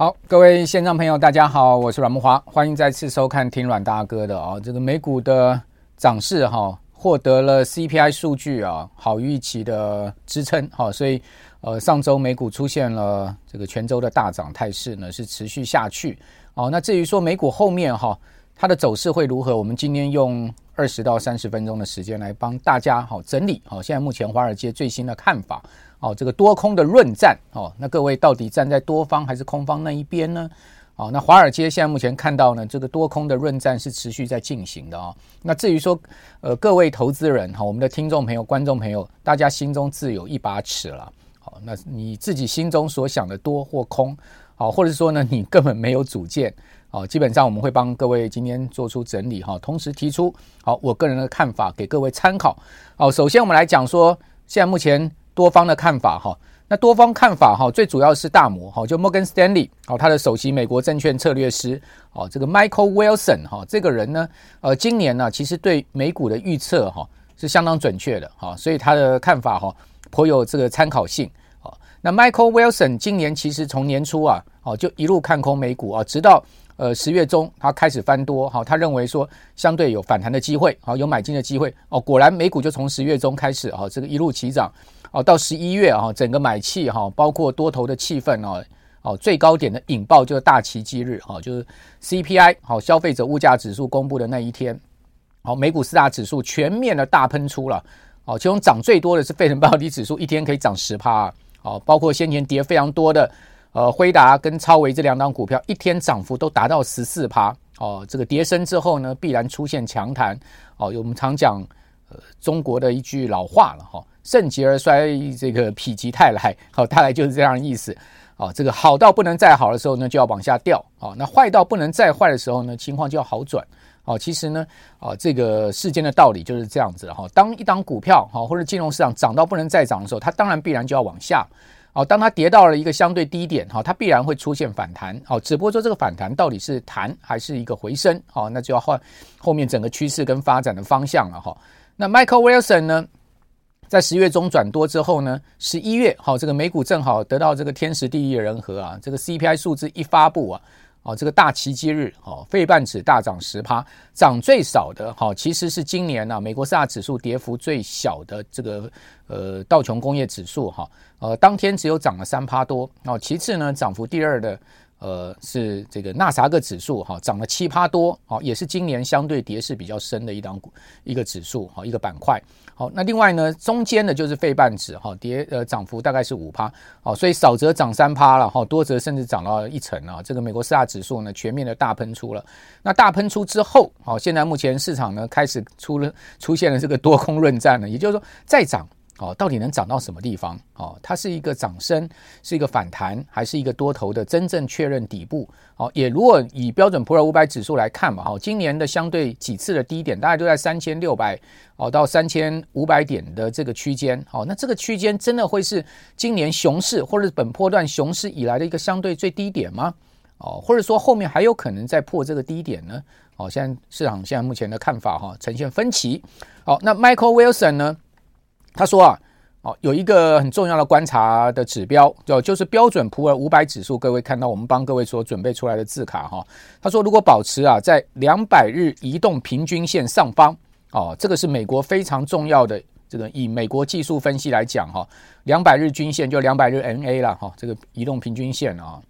好，各位线上朋友，大家好，我是阮慕华，欢迎再次收看听阮大哥的啊、哦，这个美股的涨势哈，获得了 CPI 数据啊好预期的支撑哈，所以呃上周美股出现了这个全周的大涨态势呢，是持续下去哦。那至于说美股后面哈它的走势会如何，我们今天用二十到三十分钟的时间来帮大家好整理好现在目前华尔街最新的看法。哦，这个多空的论战哦，那各位到底站在多方还是空方那一边呢？哦，那华尔街现在目前看到呢，这个多空的论战是持续在进行的啊、哦。那至于说，呃，各位投资人哈、哦，我们的听众朋友、观众朋友，大家心中自有一把尺了。好、哦，那你自己心中所想的多或空，好、哦，或者说呢，你根本没有主见，哦，基本上我们会帮各位今天做出整理哈、哦，同时提出好我个人的看法给各位参考。好、哦，首先我们来讲说，现在目前。多方的看法哈，那多方看法哈，最主要是大摩哈，就摩根斯丹利哦，他的首席美国证券策略师哦，这个 Michael Wilson 哈，这个人呢，呃，今年呢，其实对美股的预测哈是相当准确的哈，所以他的看法哈颇有这个参考性。那 Michael Wilson 今年其实从年初啊，哦，就一路看空美股啊，直到呃十月中他开始翻多哈，他认为说相对有反弹的机会，好有买进的机会哦，果然美股就从十月中开始啊，这个一路起涨。哦，到十一月啊，整个买气哈，包括多头的气氛哦，哦，最高点的引爆就是大奇迹日哈，就是 CPI 好消费者物价指数公布的那一天，好，美股四大指数全面的大喷出了，哦，其中涨最多的是费城半导体指数，一天可以涨十趴，哦，包括先前跌非常多的呃辉达跟超微这两档股票，一天涨幅都达到十四趴，哦，这个跌升之后呢，必然出现强弹，哦，我们常讲中国的一句老话了哈。盛极而衰，这个否极泰来，好，大概就是这样的意思。哦，这个好到不能再好的时候呢，就要往下掉。哦，那坏到不能再坏的时候呢，情况就要好转。哦，其实呢，哦，这个世间的道理就是这样子。哈，当一档股票，哈，或者金融市场涨到不能再涨的时候，它当然必然就要往下。哦，当它跌到了一个相对低点，哈，它必然会出现反弹。哦，只不过说这个反弹到底是弹还是一个回升？哦，那就要换后面整个趋势跟发展的方向了。哈，那 Michael Wilson 呢？在十月中转多之后呢，十一月好，这个美股正好得到这个天时地利人和啊，这个 CPI 数字一发布啊，哦，这个大奇迹日，哦，费半指大涨十趴，涨最少的，好，其实是今年呢，美国四大指数跌幅最小的这个呃道琼工业指数哈，呃，当天只有涨了三趴多，哦，其次呢，涨幅第二的。呃，是这个纳斯达克指数哈，涨了七趴多，好，也是今年相对跌势比较深的一档股一个指数哈，一个板块。好，那另外呢，中间的就是费半指哈，跌呃涨幅大概是五趴，好，所以少则涨三趴了哈，多则甚至涨到一成啊。这个美国四大指数呢，全面的大喷出了。那大喷出之后，好，现在目前市场呢开始出了出现了这个多空论战了，也就是说再涨。哦，到底能涨到什么地方？哦，它是一个涨升，是一个反弹，还是一个多头的真正确认底部？哦，也如果以标准普尔五百指数来看嘛，哦，今年的相对几次的低点，大概都在三千六百哦到三千五百点的这个区间。哦，那这个区间真的会是今年熊市或者本波段熊市以来的一个相对最低点吗？哦，或者说后面还有可能再破这个低点呢？哦，现在市场现在目前的看法哈，呈现分歧。好，那 Michael Wilson 呢？他说啊，哦，有一个很重要的观察的指标，就就是标准普尔五百指数。各位看到我们帮各位所准备出来的字卡哈。他说，如果保持啊在两百日移动平均线上方，哦，这个是美国非常重要的这个以美国技术分析来讲哈，两百日均线就两百日 MA 了哈，这个移动平均线啊，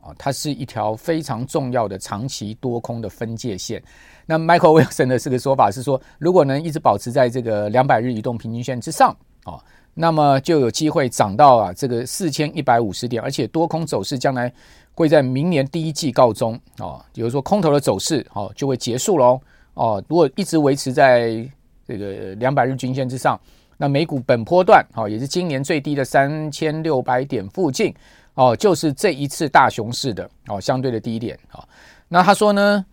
啊，它是一条非常重要的长期多空的分界线。那 Michael Wilson 的这个说法是说，如果能一直保持在这个两百日移动平均线之上，哦，那么就有机会涨到啊这个四千一百五十点，而且多空走势将来会在明年第一季告终，哦，比如说空头的走势，哦，就会结束喽，哦，如果一直维持在这个两百日均线之上，那美股本波段，哦，也是今年最低的三千六百点附近，哦，就是这一次大熊市的哦相对的低点，哦，那他说呢？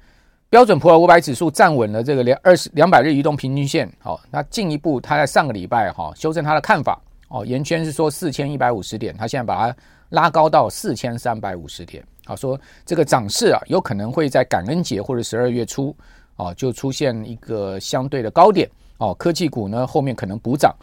标准普尔五百指数站稳了这个两二十两百日移动平均线，好，那进一步，他在上个礼拜哈修正他的看法，哦，圆圈是说四千一百五十点，他现在把它拉高到四千三百五十点，好，说这个涨势啊有可能会在感恩节或者十二月初，哦，就出现一个相对的高点，哦，科技股呢后面可能补涨，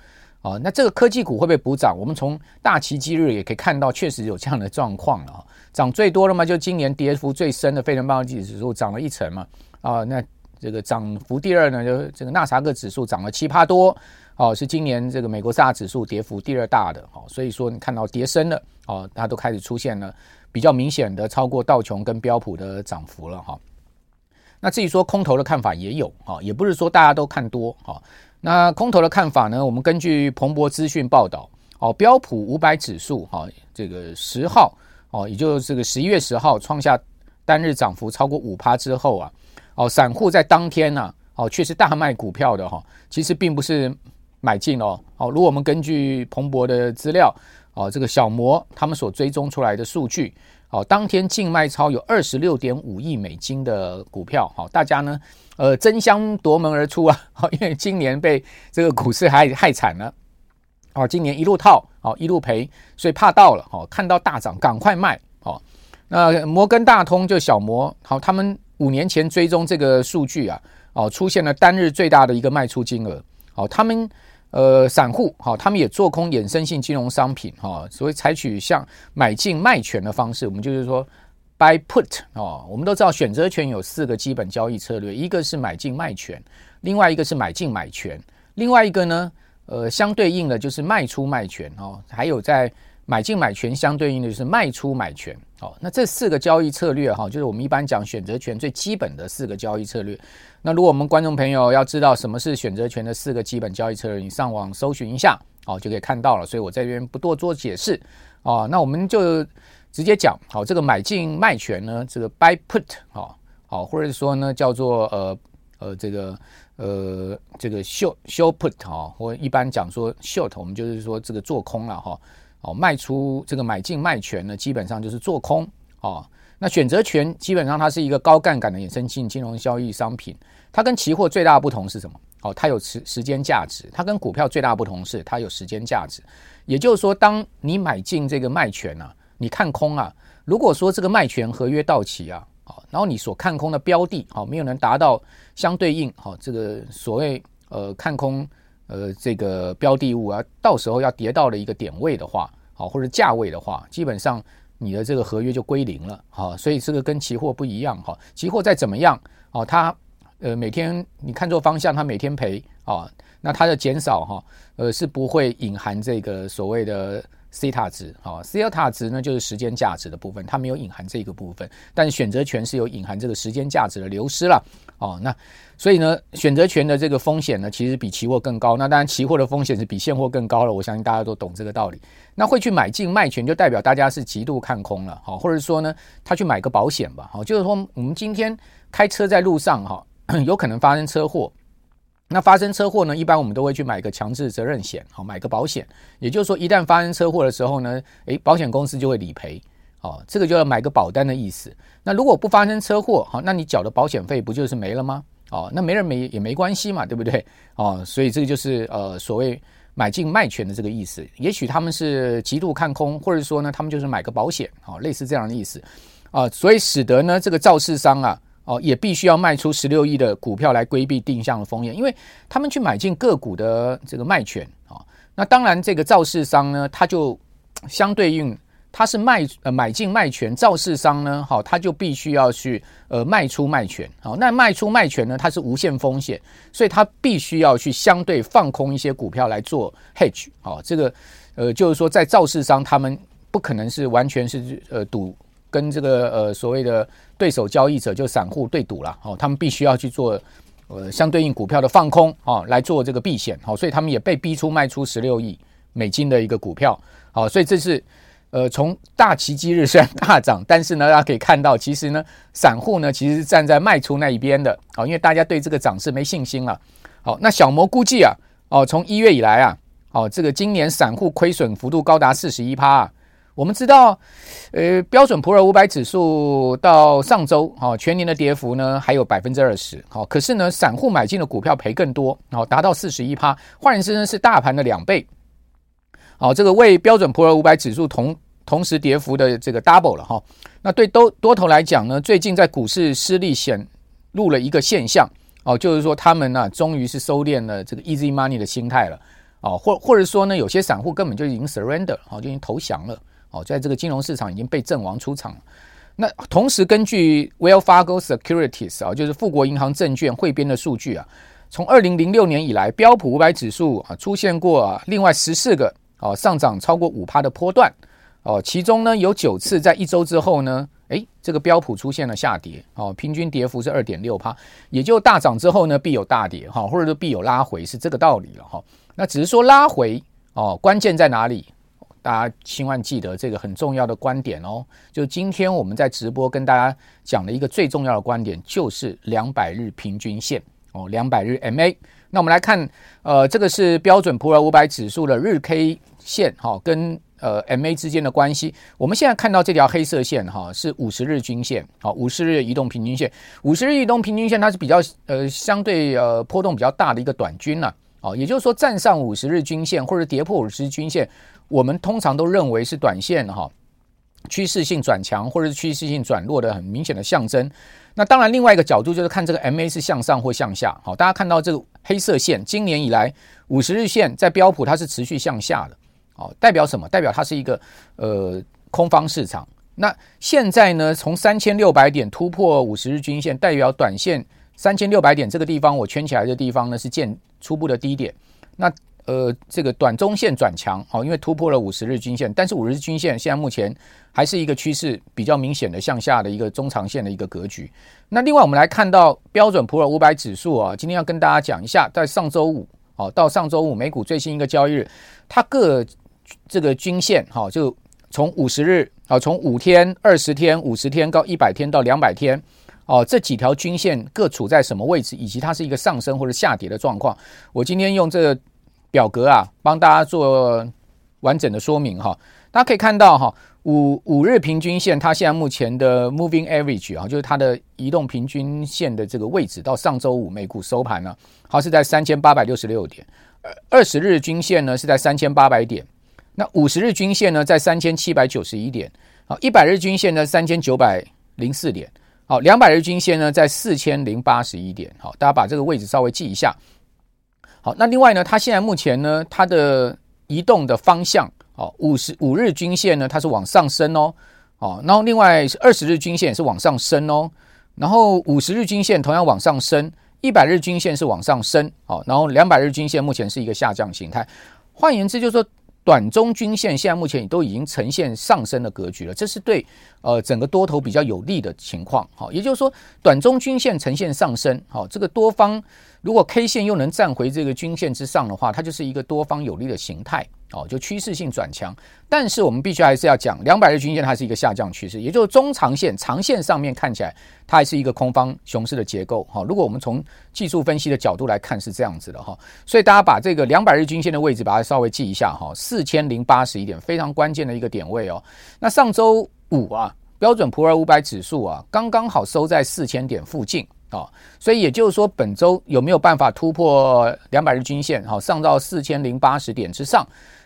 哦，那这个科技股会不会补涨？我们从大奇迹日也可以看到，确实有这样的状况了。涨最多的嘛，就今年跌幅最深的费城半导体指数涨了一成嘛。啊，那这个涨幅第二呢，就这个纳斯达克指数涨了七趴多。哦，是今年这个美国四大指数跌幅第二大的。哦，所以说你看到跌深了，哦，它都开始出现了比较明显的超过道琼跟标普的涨幅了哈。那至于说空头的看法也有啊，也不是说大家都看多哈。那空头的看法呢？我们根据彭博资讯报道，哦，标普五百指数哈，这个十号哦，也就是这个十一月十号创下单日涨幅超过五趴之后啊，哦，散户在当天呢，哦，却是大卖股票的哈，其实并不是买进哦，哦，如果我们根据彭博的资料，哦，这个小摩他们所追踪出来的数据，哦，当天净卖超有二十六点五亿美金的股票，好，大家呢。呃，争相夺门而出啊！好因为今年被这个股市害害惨了，哦，今年一路套，哦，一路赔，所以怕到了，哦，看到大涨赶快卖，哦，那摩根大通就小摩，好，他们五年前追踪这个数据啊，哦，出现了单日最大的一个卖出金额，哦，他们呃散户，哈，他们也做空衍生性金融商品，哈，所以采取像买进卖权的方式，我们就是说。Buy put 哦，我们都知道选择权有四个基本交易策略，一个是买进卖权，另外一个是买进买权，另外一个呢，呃，相对应的就是卖出卖权哦，还有在买进买权相对应的就是卖出买权哦。那这四个交易策略哈，就是我们一般讲选择权最基本的四个交易策略。那如果我们观众朋友要知道什么是选择权的四个基本交易策略，你上网搜寻一下哦，就可以看到了。所以我在这边不多做解释哦，那我们就。直接讲好，这个买进卖权呢，这个 buy put 好，好，或者说呢叫做呃呃这个呃这个 short short put 哈，或一般讲说 short，我们就是说这个做空了哈，哦卖出这个买进卖权呢，基本上就是做空哦。那选择权基本上它是一个高杠杆的衍生性金融交易商品，它跟期货最大的不同是什么？哦，它有时时间价值，它跟股票最大的不同是它有时间价值，也就是说，当你买进这个卖权、啊。你看空啊？如果说这个卖权合约到期啊，好，然后你所看空的标的，好，没有能达到相对应，好，这个所谓呃看空呃这个标的物啊，到时候要跌到了一个点位的话，好，或者价位的话，基本上你的这个合约就归零了，好，所以这个跟期货不一样，哈，期货再怎么样，哦，它呃每天你看错方向，它每天赔啊，那它的减少哈，呃是不会隐含这个所谓的。西塔值，好，西塔值呢就是时间价值的部分，它没有隐含这个部分，但选择权是有隐含这个时间价值的流失了，哦，那所以呢，选择权的这个风险呢，其实比期货更高。那当然，期货的风险是比现货更高了，我相信大家都懂这个道理。那会去买进卖权，就代表大家是极度看空了，好，或者说呢，他去买个保险吧，好，就是说我们今天开车在路上哈，有可能发生车祸。那发生车祸呢？一般我们都会去买个强制责任险，好，买个保险。也就是说，一旦发生车祸的时候呢，诶，保险公司就会理赔，哦，这个就要买个保单的意思。那如果不发生车祸，好，那你缴的保险费不就是没了吗？哦，那没人没也没关系嘛，对不对？哦，所以这个就是呃所谓买进卖权的这个意思。也许他们是极度看空，或者说呢，他们就是买个保险，好，类似这样的意思啊，所以使得呢这个肇事商啊。哦，也必须要卖出十六亿的股票来规避定向的风险，因为他们去买进个股的这个卖权啊。那当然，这个肇事商呢，他就相对应，他是卖呃买进卖权，肇事商呢，好，他就必须要去呃卖出卖权。好，那卖出卖权呢，它是无限风险，所以他必须要去相对放空一些股票来做 hedge。好，这个呃就是说，在肇事商他们不可能是完全是呃赌。跟这个呃所谓的对手交易者就散户对赌了哦，他们必须要去做呃相对应股票的放空哦，来做这个避险好，所以他们也被逼出卖出十六亿美金的一个股票好，所以这是呃从大奇迹日虽然大涨，但是呢大家可以看到，其实呢散户呢其实是站在卖出那一边的啊，因为大家对这个涨势没信心了。好，那小摩估计啊哦，从一月以来啊哦，这个今年散户亏损幅度高达四十一趴啊。我们知道，呃，标准普尔五百指数到上周，好，全年的跌幅呢还有百分之二十，好，可是呢，散户买进的股票赔更多，好，达到四十一趴，换言之呢是大盘的两倍，好，这个为标准普尔五百指数同同时跌幅的这个 double 了哈。那对多多头来讲呢，最近在股市失利显露了一个现象，哦，就是说他们呢终于是收敛了这个 easy money 的心态了。哦，或或者说呢，有些散户根本就已经 surrender 哦，就已经投降了哦，在这个金融市场已经被阵亡出场。那同时根据 Well Fargo Securities 啊，就是富国银行证券汇编的数据啊，从二零零六年以来，标普五百指数啊出现过啊另外十四个哦上涨超过五趴的波段哦，其中呢有九次在一周之后呢。诶，这个标普出现了下跌，哦，平均跌幅是二点六趴，也就大涨之后呢，必有大跌，哈，或者说必有拉回，是这个道理了，哈。那只是说拉回，哦，关键在哪里？大家千万记得这个很重要的观点哦。就今天我们在直播跟大家讲的一个最重要的观点，就是两百日平均线，哦，两百日 MA。那我们来看，呃，这个是标准普尔五百指数的日 K 线，哈，跟。呃，MA 之间的关系，我们现在看到这条黑色线哈，是五十日均线，好，五十日移动平均线，五十日移动平均线它是比较呃相对呃波动比较大的一个短均了，哦，也就是说站上五十日均线或者跌破五十日均线，我们通常都认为是短线哈趋势性转强或者是趋势性转弱的很明显的象征。那当然，另外一个角度就是看这个 MA 是向上或向下，好，大家看到这个黑色线，今年以来五十日线在标普它是持续向下的。哦，代表什么？代表它是一个呃空方市场。那现在呢，从三千六百点突破五十日均线，代表短线三千六百点这个地方，我圈起来的地方呢是见初步的低点。那呃，这个短中线转强，哦，因为突破了五十日均线，但是五十日均线现在目前还是一个趋势比较明显的向下的一个中长线的一个格局。那另外我们来看到标准普尔五百指数啊，今天要跟大家讲一下，在上周五哦到上周五美股最新一个交易日，它各这个均线哈，就从五十日啊，从五天、二十天、五十天到一百天到两百天哦，这几条均线各处在什么位置，以及它是一个上升或者下跌的状况。我今天用这个表格啊，帮大家做完整的说明哈。大家可以看到哈，五五日平均线它现在目前的 moving average 啊，就是它的移动平均线的这个位置，到上周五美股收盘呢，好是在三千八百六十六点。二十日均线呢是在三千八百点。那五十日均线呢，在三千七百九十一点，好，一百日均线呢，三千九百零四点，好，两百日均线呢，在四千零八十一点，好，大家把这个位置稍微记一下。好，那另外呢，它现在目前呢，它的移动的方向，哦，五十五日均线呢，它是往上升哦，哦，然后另外二十日均线也是往上升哦，然后五十日均线同样往上升，一百日均线是往上升，哦，然后两百日均线目前是一个下降形态，换言之就是说。短中均线现在目前也都已经呈现上升的格局了，这是对呃整个多头比较有利的情况。好，也就是说，短中均线呈现上升，好，这个多方如果 K 线又能站回这个均线之上的话，它就是一个多方有利的形态。哦，就趋势性转强，但是我们必须还是要讲，两百日均线它是一个下降趋势，也就是中长线、长线上面看起来，它还是一个空方熊市的结构。哈，如果我们从技术分析的角度来看，是这样子的哈。所以大家把这个两百日均线的位置把它稍微记一下哈，四千零八十一点，非常关键的一个点位哦。那上周五啊，标准普尔五百指数啊，刚刚好收在四千点附近啊，所以也就是说，本周有没有办法突破两百日均线，好，上到四千零八十点之上？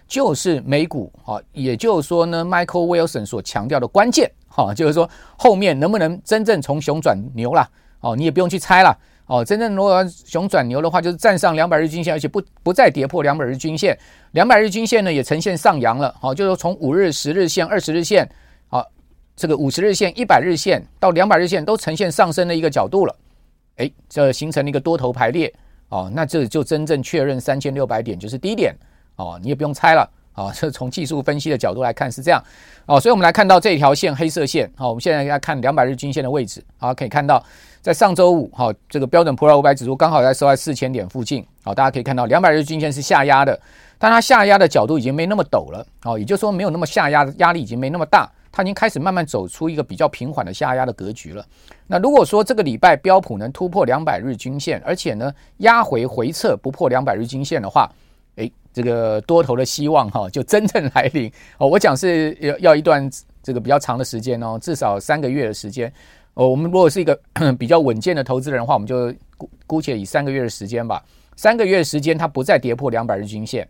就是美股啊，也就是说呢，Michael Wilson 所强调的关键哈，就是说后面能不能真正从熊转牛了哦，你也不用去猜了哦。真正如果熊转牛的话，就是站上两百日均线，而且不不再跌破两百日均线，两百日均线呢也呈现上扬了哦，就是说从五日、十日线、二十日线，好，这个五十日线、一百日线到两百日线都呈现上升的一个角度了，诶，这形成了一个多头排列哦，那这就真正确认三千六百点就是低点。哦，你也不用猜了，啊，这从技术分析的角度来看是这样，哦，所以我们来看到这条线黑色线，好，我们现在要看两百日均线的位置，好，可以看到在上周五，好，这个标准普尔五百指数刚好在收在四千点附近，好，大家可以看到两百日均线是下压的，但它下压的角度已经没那么陡了，哦，也就是说没有那么下压的压力已经没那么大，它已经开始慢慢走出一个比较平缓的下压的格局了。那如果说这个礼拜标普能突破两百日均线，而且呢压回回撤不破两百日均线的话，诶。这个多头的希望哈，就真正来临 哦。我讲是要要一段这个比较长的时间哦，至少三个月的时间哦。我们如果是一个 比较稳健的投资人的话，我们就姑姑且以三个月的时间吧。三个月的时间，它不再跌破两百日均线，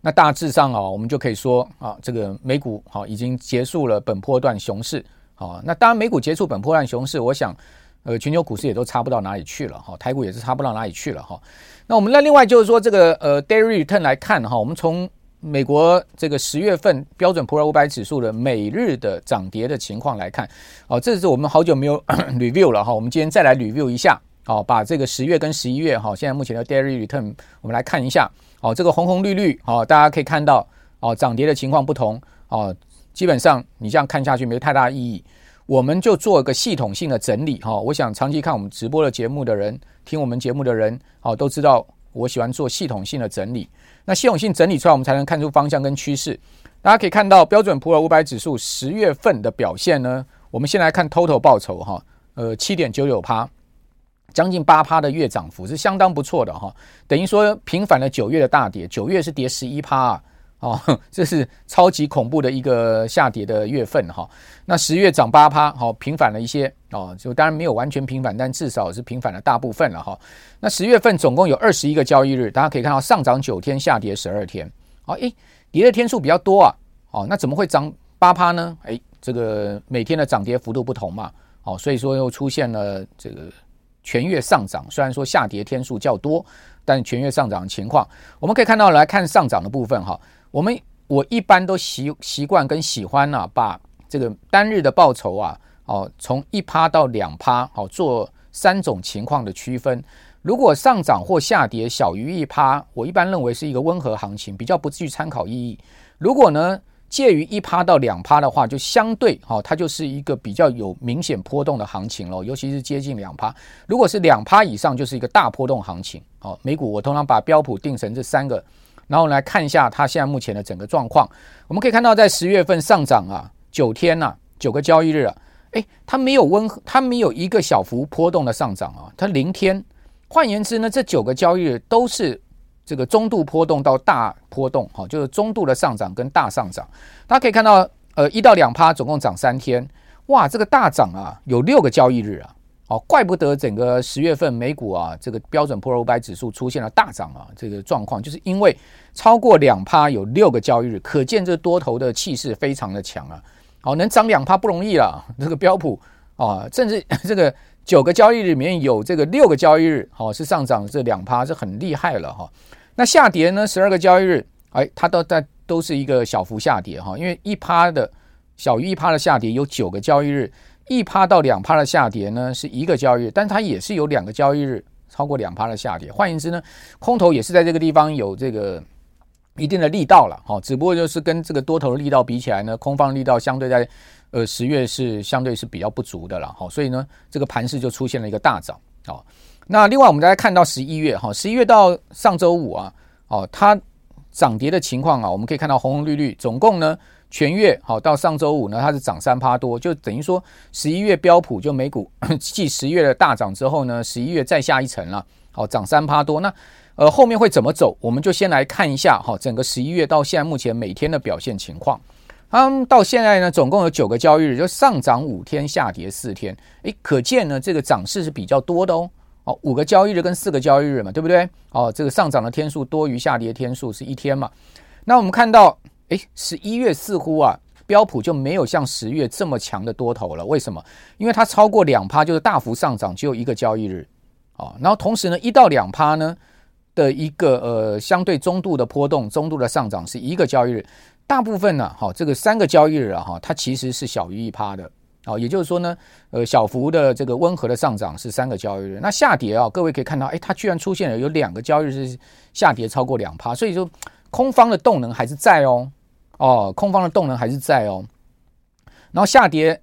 那大致上啊，我们就可以说啊，这个美股好已经结束了本波段熊市。好，那当然美股结束本波段熊市，我想呃，全球股市也都差不到哪里去了哈，台股也是差不到哪里去了哈。那我们那另外就是说这个呃 daily return 来看哈，我们从美国这个十月份标准普尔五百指数的每日的涨跌的情况来看，哦，这是我们好久没有 review 了哈，我们今天再来 review 一下，哦，把这个十月跟十一月哈，现在目前的 daily return 我们来看一下，哦，这个红红绿绿，哦，大家可以看到，哦，涨跌的情况不同，哦，基本上你这样看下去没太大意义。我们就做一个系统性的整理哈，我想长期看我们直播的节目的人，听我们节目的人，哦，都知道我喜欢做系统性的整理。那系统性整理出来，我们才能看出方向跟趋势。大家可以看到标准普尔五百指数十月份的表现呢，我们先来看 total 报酬哈，呃，七点九九趴，将近八趴的月涨幅是相当不错的哈，等于说平反了九月的大跌，九月是跌十一趴啊。哦，这是超级恐怖的一个下跌的月份哈。那十月涨八趴，好平反了一些哦，就当然没有完全平反，但至少是平反了大部分了哈。那十月份总共有二十一个交易日，大家可以看到上涨九天，下跌十二天。哦，诶，跌的天数比较多啊。哦，那怎么会涨八趴呢？诶，这个每天的涨跌幅度不同嘛。哦，所以说又出现了这个全月上涨，虽然说下跌天数较多，但全月上涨的情况，我们可以看到来看上涨的部分哈。我们我一般都习习惯跟喜欢呢、啊，把这个单日的报酬啊，哦，从一趴到两趴，好做三种情况的区分。如果上涨或下跌小于一趴，我一般认为是一个温和行情，比较不具参考意义。如果呢介于一趴到两趴的话，就相对好，它就是一个比较有明显波动的行情喽，尤其是接近两趴。如果是两趴以上，就是一个大波动行情。好，美股我通常把标普定成这三个。然后来看一下它现在目前的整个状况，我们可以看到，在十月份上涨啊，九天呐、啊，九个交易日啊，诶，它没有温和，它没有一个小幅波动的上涨啊，它零天。换言之呢，这九个交易日都是这个中度波动到大波动，哈，就是中度的上涨跟大上涨。大家可以看到，呃，一到两趴，总共涨三天，哇，这个大涨啊，有六个交易日啊。哦，怪不得整个十月份美股啊，这个标准普尔五百指数出现了大涨啊，这个状况就是因为超过两趴有六个交易日，可见这多头的气势非常的强啊。好，能涨两趴不容易了，这个标普啊，甚至 这个九个交易日里面有这个六个交易日，好是上涨这两趴是很厉害了哈。那下跌呢，十二个交易日，哎，它都在都是一个小幅下跌哈，因为一趴的小于一趴的下跌有九个交易日。一趴到两趴的下跌呢，是一个交易日，但它也是有两个交易日超过两趴的下跌。换言之呢，空头也是在这个地方有这个一定的力道了，哈，只不过就是跟这个多头的力道比起来呢，空方力道相对在呃十月是相对是比较不足的了，哈，所以呢，这个盘势就出现了一个大涨，好，那另外我们大家看到十一月，哈，十一月到上周五啊，哦，它涨跌的情况啊，我们可以看到红红绿绿，总共呢。全月好到上周五呢，它是涨三趴多，就等于说十一月标普就美股 继十月的大涨之后呢，十一月再下一层了，好涨三趴多。那呃后面会怎么走？我们就先来看一下哈，整个十一月到现在目前每天的表现情况。嗯，到现在呢，总共有九个交易日，就上涨五天，下跌四天。诶，可见呢这个涨势是比较多的哦。哦，五个交易日跟四个交易日嘛，对不对？哦，这个上涨的天数多于下跌天数是一天嘛。那我们看到。诶，十一月似乎啊，标普就没有像十月这么强的多头了。为什么？因为它超过两趴，就是大幅上涨，只有一个交易日啊。然后同时呢，一到两趴呢的一个呃相对中度的波动，中度的上涨是一个交易日。大部分呢，好，这个三个交易日啊，哈，它其实是小于一趴的。啊，也就是说呢，呃，小幅的这个温和的上涨是三个交易日。那下跌啊，各位可以看到，诶，它居然出现了有两个交易日是下跌超过两趴，所以说空方的动能还是在哦。哦，空方的动能还是在哦，然后下跌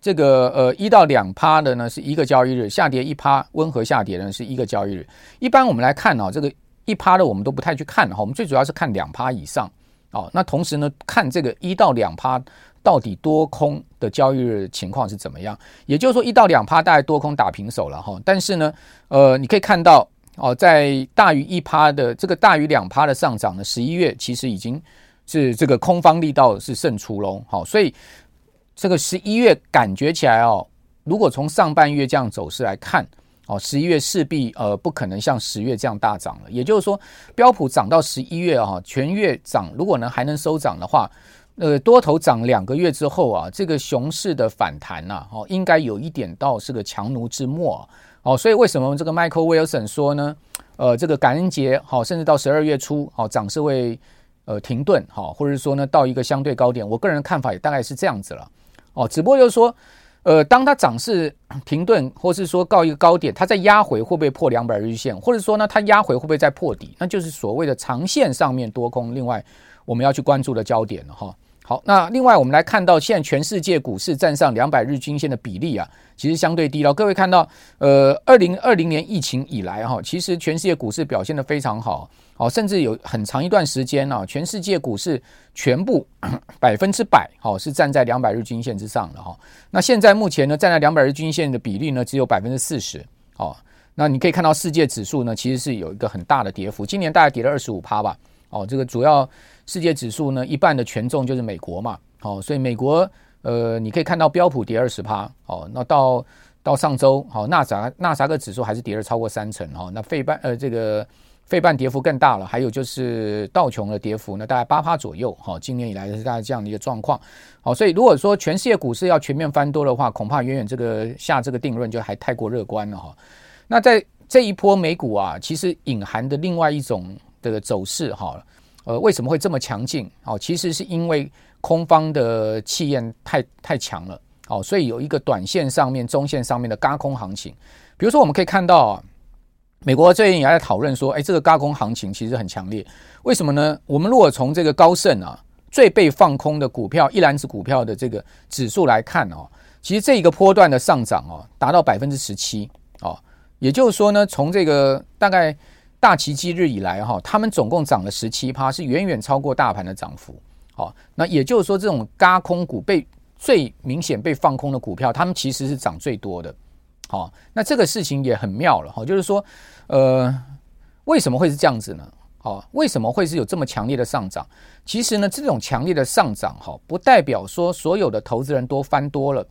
这个呃一到两趴的呢是一个交易日，下跌一趴温和下跌呢是一个交易日。一般我们来看哦，这个一趴的我们都不太去看哈，我们最主要是看两趴以上哦。那同时呢，看这个一到两趴到底多空的交易日情况是怎么样？也就是说一到两趴大概多空打平手了哈。但是呢，呃，你可以看到哦，在大于一趴的这个大于两趴的上涨呢，十一月其实已经。是这个空方力道是胜出喽，好，所以这个十一月感觉起来哦，如果从上半月这样走势来看，哦，十一月势必呃不可能像十月这样大涨了。也就是说，标普涨到十一月啊，全月涨，如果能还能收涨的话，呃，多头涨两个月之后啊，这个熊市的反弹呐，哦，应该有一点到是个强弩之末哦，所以为什么这个 Michael Wilson 说呢？呃，这个感恩节好，甚至到十二月初好，涨势会呃停顿好，或者说呢到一个相对高点，我个人看法也大概是这样子了哦，只不过就是说。呃，当它涨势停顿，或是说告一个高点，它再压回会不会破两百日线，或者说呢，它压回会不会再破底？那就是所谓的长线上面多空。另外，我们要去关注的焦点了哈。好，那另外我们来看到现在全世界股市站上两百日均线的比例啊，其实相对低了。各位看到，呃，二零二零年疫情以来哈，其实全世界股市表现得非常好，哦，甚至有很长一段时间啊，全世界股市全部 百分之百好是站在两百日均线之上的哈。那现在目前呢，站在两百日均线的比例呢，只有百分之四十。哦，那你可以看到世界指数呢，其实是有一个很大的跌幅，今年大概跌了二十五趴吧。哦，这个主要。世界指数呢，一半的权重就是美国嘛，好，所以美国呃，你可以看到标普跌二十趴，哦，那到到上周，好，纳萨纳萨克指数还是跌了超过三成，哈，那费半呃这个费半跌幅更大了，还有就是道琼的跌幅呢，大概八趴左右，哈，今年以来是大概这样的一个状况，好，所以如果说全世界股市要全面翻多的话，恐怕远远这个下这个定论就还太过乐观了，哈，那在这一波美股啊，其实隐含的另外一种的走势，哈。呃，为什么会这么强劲？哦，其实是因为空方的气焰太太强了，哦，所以有一个短线上面、中线上面的轧空行情。比如说，我们可以看到啊，美国最近也在讨论说，哎，这个轧空行情其实很强烈。为什么呢？我们如果从这个高盛啊最被放空的股票一篮子股票的这个指数来看哦，其实这一个波段的上涨哦达到百分之十七哦，也就是说呢，从这个大概。大奇迹日以来，哈，他们总共涨了十七趴，是远远超过大盘的涨幅。好，那也就是说，这种嘎空股被最明显被放空的股票，他们其实是涨最多的。好，那这个事情也很妙了，哈，就是说，呃，为什么会是这样子呢？好，为什么会是有这么强烈的上涨？其实呢，这种强烈的上涨，哈，不代表说所有的投资人都翻多了，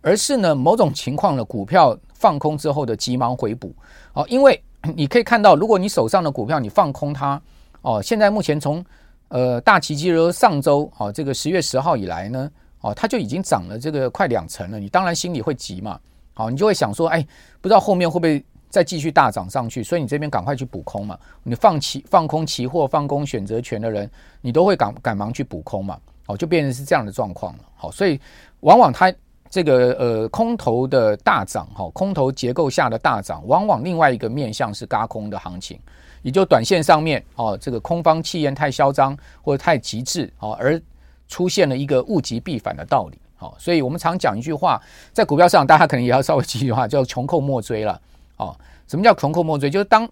而是呢，某种情况的股票放空之后的急忙回补。好，因为你可以看到，如果你手上的股票你放空它，哦，现在目前从呃大奇迹上周哦，这个十月十号以来呢，哦，它就已经涨了这个快两成了。你当然心里会急嘛，好，你就会想说，哎，不知道后面会不会再继续大涨上去，所以你这边赶快去补空嘛。你放期放空期货、放空选择权的人，你都会赶赶忙去补空嘛，哦，就变成是这样的状况了。好，所以往往它。这个呃空头的大涨哈，空头结构下的大涨，往往另外一个面向是轧空的行情，也就短线上面哦，这个空方气焰太嚣张或者太极致哦，而出现了一个物极必反的道理。好，所以我们常讲一句话，在股票市场大家可能也要稍微记一句话，叫穷寇莫追了。哦，什么叫穷寇莫追？就是当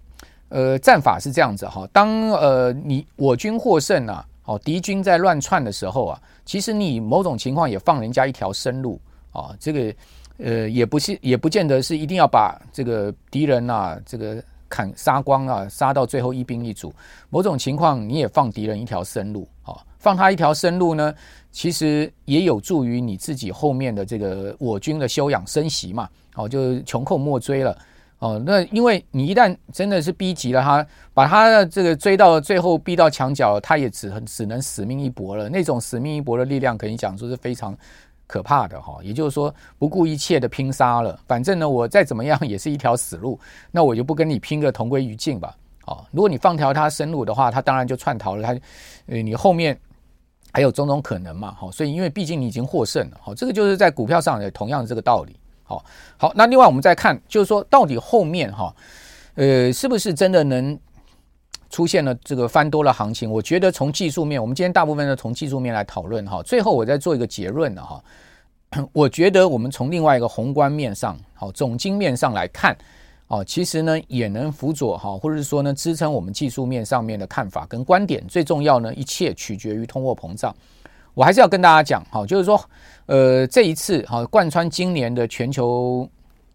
呃战法是这样子哈，当呃你我军获胜啊，哦敌军在乱窜的时候啊，其实你某种情况也放人家一条生路。啊，这个呃，也不是，也不见得是一定要把这个敌人啊，这个砍杀光啊，杀到最后一兵一卒。某种情况，你也放敌人一条生路啊，放他一条生路呢，其实也有助于你自己后面的这个我军的休养生息嘛。哦，就穷寇莫追了。哦，那因为你一旦真的是逼急了他，把他的这个追到最后逼到墙角，他也只只能死命一搏了。那种死命一搏的力量，可以讲说是非常。可怕的哈，也就是说不顾一切的拼杀了，反正呢我再怎么样 也是一条死路，那我就不跟你拼个同归于尽吧。好，如果你放条他生路的话，他当然就窜逃了。他，呃，你后面还有种种可能嘛。好，所以因为毕竟你已经获胜了，好，这个就是在股票上也同样的这个道理。好，好，那另外我们再看，就是说到底后面哈，呃，是不是真的能出现了这个翻多了行情？我觉得从技术面，我们今天大部分呢从技术面来讨论哈，最后我再做一个结论的哈。我觉得我们从另外一个宏观面上，好，总经面上来看，哦，其实呢也能辅佐哈，或者是说呢支撑我们技术面上面的看法跟观点。最重要呢，一切取决于通货膨胀。我还是要跟大家讲，哈，就是说，呃，这一次哈，贯穿今年的全球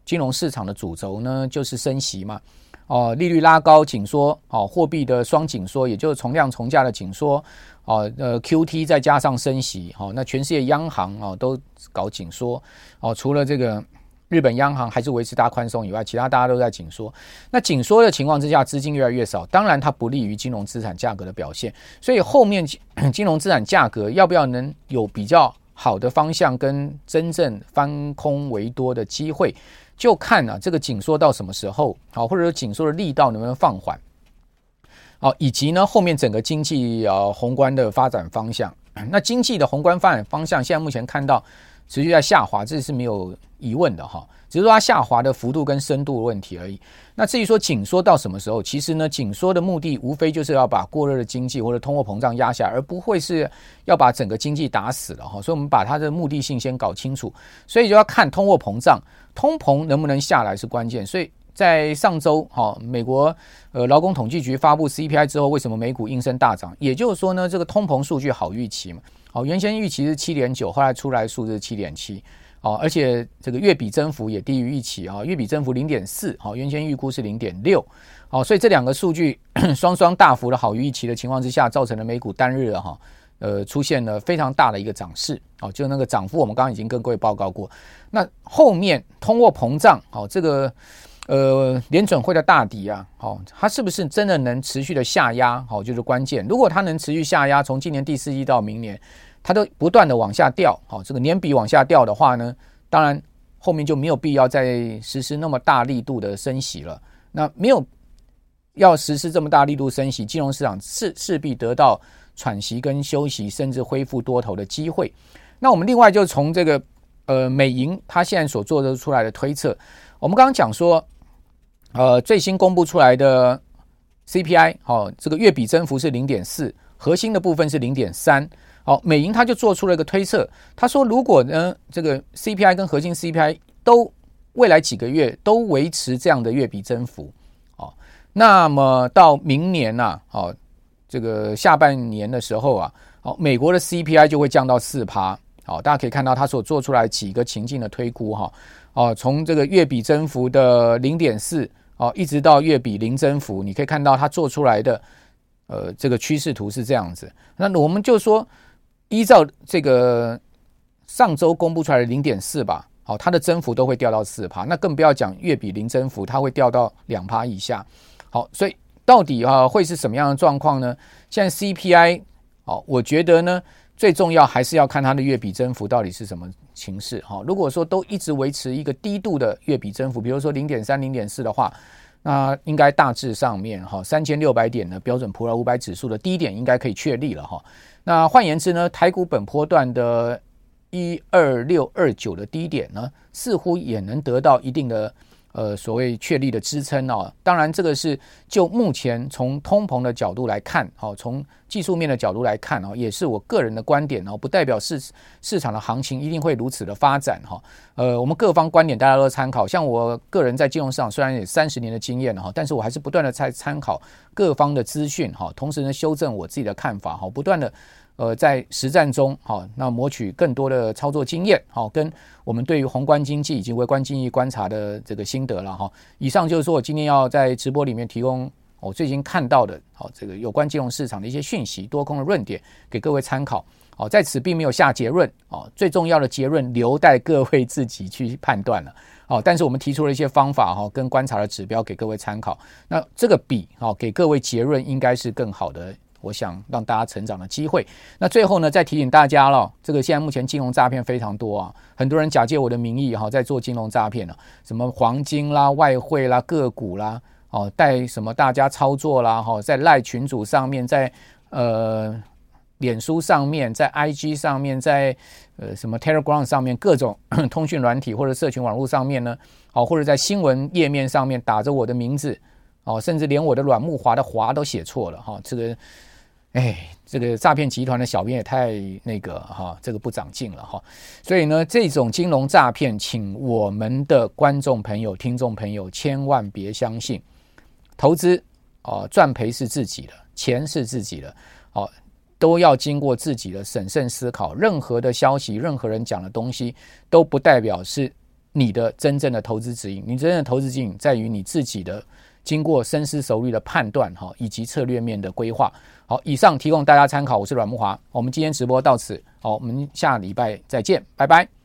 金融市场的主轴呢，就是升息嘛。哦，利率拉高紧缩，哦，货币的双紧缩，也就是从量从价的紧缩，哦，呃，QT 再加上升息，哦，那全世界央行哦都搞紧缩，哦，除了这个日本央行还是维持大宽松以外，其他大家都在紧缩。那紧缩的情况之下，资金越来越少，当然它不利于金融资产价格的表现。所以后面 金融资产价格要不要能有比较好的方向跟真正翻空为多的机会，就看啊这个紧缩到什么时候好，或者说紧缩的力道能不能放缓，好，以及呢后面整个经济啊宏观的发展方向。那经济的宏观发展方向，现在目前看到持续在下滑，这是没有疑问的哈。只是说它下滑的幅度跟深度的问题而已。那至于说紧缩到什么时候，其实呢，紧缩的目的无非就是要把过热的经济或者通货膨胀压下，而不会是要把整个经济打死了哈。所以我们把它的目的性先搞清楚，所以就要看通货膨胀，通膨能不能下来是关键。所以。在上周，哈，美国呃劳工统计局发布 CPI 之后，为什么美股应声大涨？也就是说呢，这个通膨数据好预期嘛，好，原先预期是七点九，后来出来数字是七点七，哦，而且这个月比增幅也低于预期啊，月比增幅零点四，好，原先预估是零点六，好，所以这两个数据 双双大幅的好于预期的情况之下，造成了美股单日哈，呃，出现了非常大的一个涨势，哦，就那个涨幅，我们刚刚已经跟各位报告过，那后面通货膨胀，好，这个。呃，联准会的大底啊，好，它是不是真的能持续的下压？好，就是关键。如果它能持续下压，从今年第四季到明年，它都不断的往下掉，好，这个年比往下掉的话呢，当然后面就没有必要再实施那么大力度的升息了。那没有要实施这么大力度升息，金融市场势势必得到喘息跟休息，甚至恢复多头的机会。那我们另外就从这个呃美银它现在所做的出来的推测，我们刚刚讲说。呃，最新公布出来的 CPI，好，这个月比增幅是零点四，核心的部分是零点三。好，美银他就做出了一个推测，他说，如果呢这个 CPI 跟核心 CPI 都未来几个月都维持这样的月比增幅，哦，那么到明年呐，哦，这个下半年的时候啊，好，美国的 CPI 就会降到四趴。好，大家可以看到他所做出来几个情境的推估哈，哦，从这个月比增幅的零点四。哦，一直到月比零增幅，你可以看到它做出来的呃这个趋势图是这样子。那我们就说，依照这个上周公布出来的零点四吧，好，它的增幅都会掉到四趴，那更不要讲月比零增幅，它会掉到两趴以下。好，所以到底啊会是什么样的状况呢？现在 CPI，好，我觉得呢最重要还是要看它的月比增幅到底是什么。情势哈，如果说都一直维持一个低度的月比增幅，比如说零点三、零点四的话，那应该大致上面哈三千六百点的标准普尔五百指数的低点应该可以确立了哈。那换言之呢，台股本波段的一二六二九的低点呢，似乎也能得到一定的。呃，所谓确立的支撑哦，当然这个是就目前从通膨的角度来看，哦，从技术面的角度来看哦，也是我个人的观点哦，不代表市市场的行情一定会如此的发展哈。呃，我们各方观点大家都参考，像我个人在金融市场虽然有三十年的经验哈，但是我还是不断的在参考各方的资讯哈，同时呢修正我自己的看法哈，不断的。呃，在实战中，好，那谋取更多的操作经验，好，跟我们对于宏观经济以及微观经济观察的这个心得了哈。以上就是说我今天要在直播里面提供我最近看到的，好，这个有关金融市场的一些讯息、多空的论点给各位参考。好，在此并没有下结论，哦，最重要的结论留待各位自己去判断了。好，但是我们提出了一些方法哈，跟观察的指标给各位参考。那这个比好给各位结论应该是更好的。我想让大家成长的机会。那最后呢，再提醒大家了，这个现在目前金融诈骗非常多啊，很多人假借我的名义哈，在做金融诈骗了，什么黄金啦、外汇啦、个股啦，哦，带什么大家操作啦，哈，在赖群组上面，在呃脸书上面，在 IG 上面，在呃什么 Telegram 上面，各种 通讯软体或者社群网络上面呢，哦，或者在新闻页面上面打着我的名字，哦，甚至连我的阮木华的华都写错了哈，这个。哎，这个诈骗集团的小编也太那个哈，这个不长进了哈。所以呢，这种金融诈骗，请我们的观众朋友、听众朋友千万别相信。投资哦，赚赔是自己的，钱是自己的，哦，都要经过自己的审慎思考。任何的消息，任何人讲的东西，都不代表是你的真正的投资指引。你真正的投资指引在于你自己的。经过深思熟虑的判断，哈，以及策略面的规划，好，以上提供大家参考。我是阮木华，我们今天直播到此，好，我们下礼拜再见，拜拜。